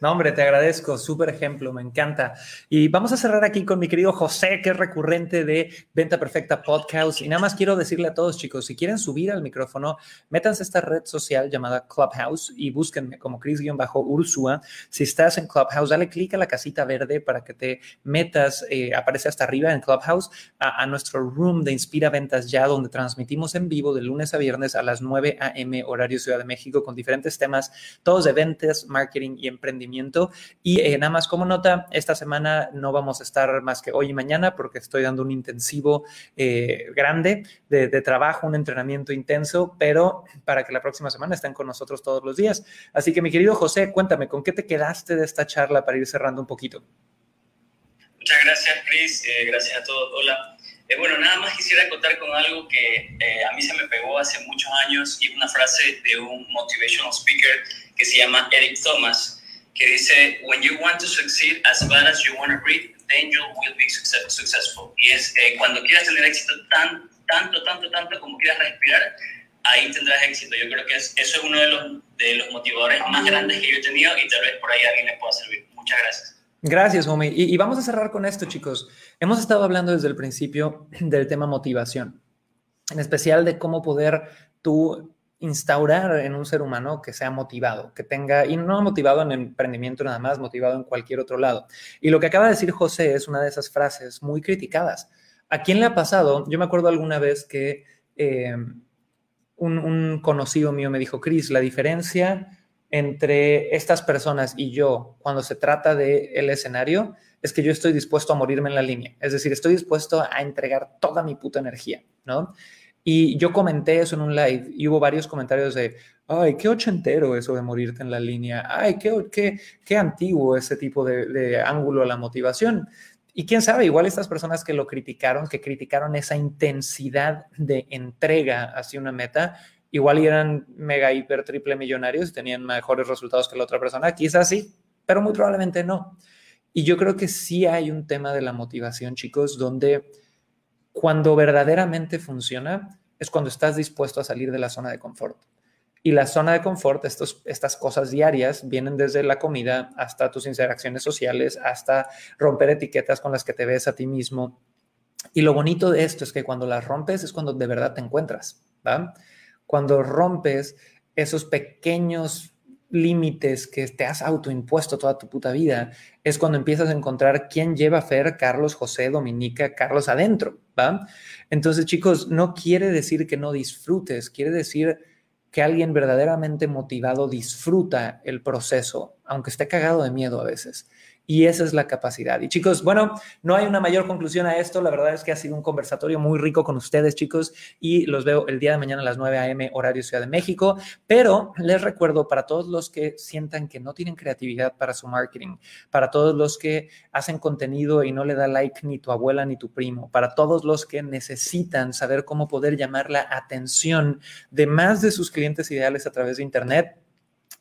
No, hombre, te agradezco, súper ejemplo, me encanta. Y vamos a cerrar aquí con mi querido José, que es recurrente de Venta Perfecta Podcast. Y nada más quiero decirle a todos, chicos, si quieren subir al micrófono, métanse a esta red social llamada Clubhouse y búsquenme como Chris-Ursua. Si estás en Clubhouse, dale clic a la casita verde para que te metas, eh, aparece hasta arriba en Clubhouse, a, a, nuestro room de Inspira Ventas Ya, donde transmitimos en vivo de lunes a viernes a las 9 a.m. horario Ciudad de México con diferentes temas, todos de ventas, marketing y emprendimiento y eh, nada más como nota, esta semana no vamos a estar más que hoy y mañana porque estoy dando un intensivo eh, grande de, de, trabajo, un entrenamiento intenso, pero para que la próxima semana estén con nosotros todos los días. Así que mi querido José, cuéntame, ¿con qué te quedaste de esta charla para ir cerrando un poquito? Muchas gracias, Chris. Eh, gracias a todos. Hola. Eh, bueno, nada más quisiera contar con algo que eh, a mí se me pegó hace muchos años y una frase de un motivational speaker que se llama Eric Thomas, que dice, when you want to succeed as bad as you want to breathe, then you will be success successful. Y es eh, cuando quieras tener éxito tan, tanto, tanto, tanto como quieras respirar, ahí tendrás éxito. Yo creo que es, eso es uno de los, de los motivadores más grandes que yo he tenido y tal vez por ahí alguien le pueda servir. Muchas gracias. Gracias, homie. Y, y vamos a cerrar con esto, chicos. Hemos estado hablando desde el principio del tema motivación, en especial de cómo poder tú instaurar en un ser humano que sea motivado, que tenga, y no motivado en emprendimiento nada más, motivado en cualquier otro lado. Y lo que acaba de decir José es una de esas frases muy criticadas. ¿A quién le ha pasado? Yo me acuerdo alguna vez que eh, un, un, conocido mío me dijo, Cris, la diferencia entre estas personas y yo cuando se trata del el escenario es que yo estoy dispuesto a morirme en la línea. Es decir, estoy dispuesto a entregar toda mi puta energía, ¿no? Y yo comenté eso en un live y hubo varios comentarios de, ay, qué ochentero eso de morirte en la línea, ay, qué, qué, qué antiguo ese tipo de, ángulo a la motivación. Y quién sabe, igual estas personas que lo criticaron, que criticaron esa intensidad de entrega hacia una meta, igual eran mega, hiper, triple millonarios y tenían mejores resultados que la otra persona. Quizás sí, pero muy probablemente no. Y yo creo que sí hay un tema de la motivación, chicos, donde cuando verdaderamente funciona es cuando estás dispuesto a salir de la zona de confort. Y la zona de confort, estos, estas cosas diarias, vienen desde la comida hasta tus interacciones sociales, hasta romper etiquetas con las que te ves a ti mismo. Y lo bonito de esto es que cuando las rompes es cuando de verdad te encuentras. ¿va? Cuando rompes esos pequeños límites que te has autoimpuesto toda tu puta vida, es cuando empiezas a encontrar quién lleva a Fer, Carlos, José, Dominica, Carlos adentro, Entonces, chicos, no quiere decir que no disfrutes, quiere decir que alguien verdaderamente motivado disfruta el proceso, aunque esté cagado de miedo a veces. Y esa es la capacidad. Y chicos, bueno, no hay una mayor conclusión a esto. La verdad es que ha sido un conversatorio muy rico con ustedes, chicos, y los veo el día de mañana a las 9 a.m. horario Ciudad de México. Pero les recuerdo para todos los que sientan que no tienen creatividad para su marketing, para todos los que hacen contenido y no le da like ni tu abuela ni tu primo, para todos los que necesitan saber cómo poder llamar la atención de más de sus clientes ideales a través de Internet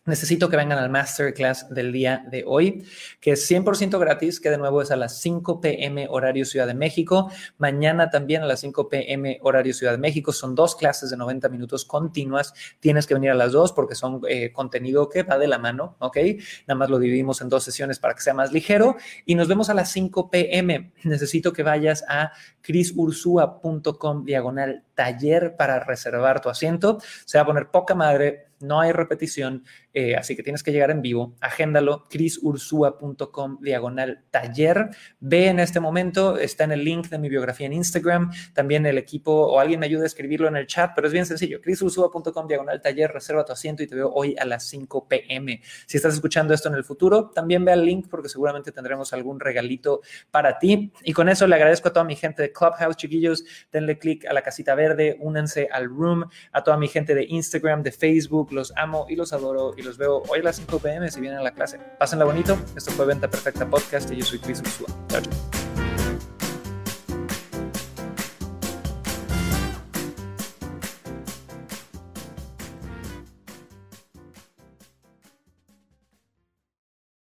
necesito que vengan al masterclass del día de hoy, que es 100% gratis, que de nuevo es a las 5 p.m. horario Ciudad de México. Mañana también a las 5 p.m. horario Ciudad de México. Son dos clases de 90 minutos continuas. Tienes que venir a las dos porque son eh, contenido que va de la mano, ¿ok? Nada más lo dividimos en dos sesiones para que sea más ligero. Y nos vemos a las 5 p.m. Necesito que vayas a crisursua.com diagonal taller para reservar tu asiento. Se va a poner poca madre no hay repetición, eh, así que tienes que llegar en vivo. Agéndalo, crisursua.com diagonal taller. Ve en este momento, está en el link de mi biografía en Instagram. También el equipo o alguien me ayuda a escribirlo en el chat, pero es bien sencillo. crisursua.com diagonal taller, reserva tu asiento y te veo hoy a las 5 pm. Si estás escuchando esto en el futuro, también ve al link porque seguramente tendremos algún regalito para ti. Y con eso le agradezco a toda mi gente de Clubhouse, chiquillos. Denle click a la casita verde, únanse al room, a toda mi gente de Instagram, de Facebook los amo y los adoro y los veo hoy a las 5 pm si vienen a la clase. Pásenla bonito. Esto fue Venta Perfecta Podcast y yo soy Chris. Chao, chao.